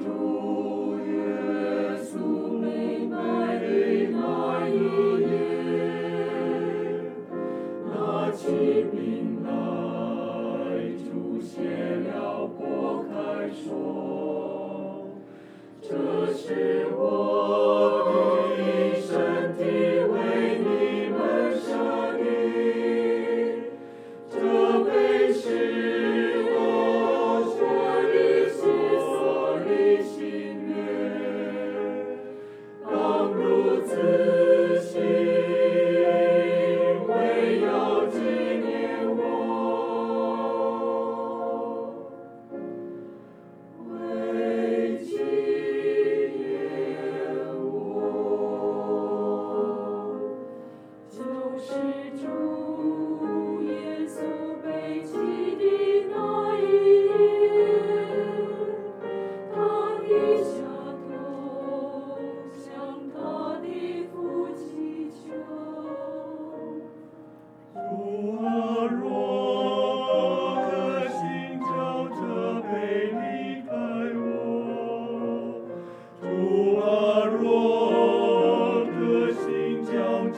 through.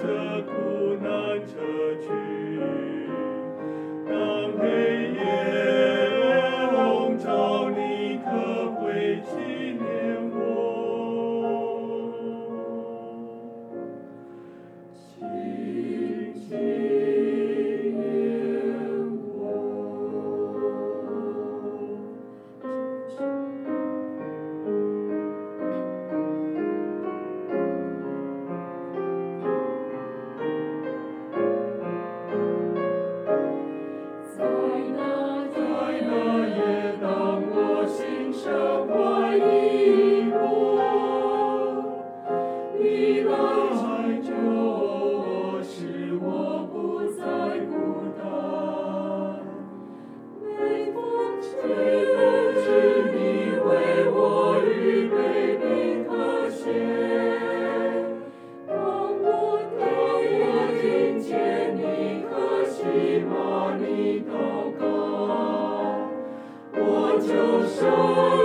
The. 在那在那夜当我心生怀疑 Oh.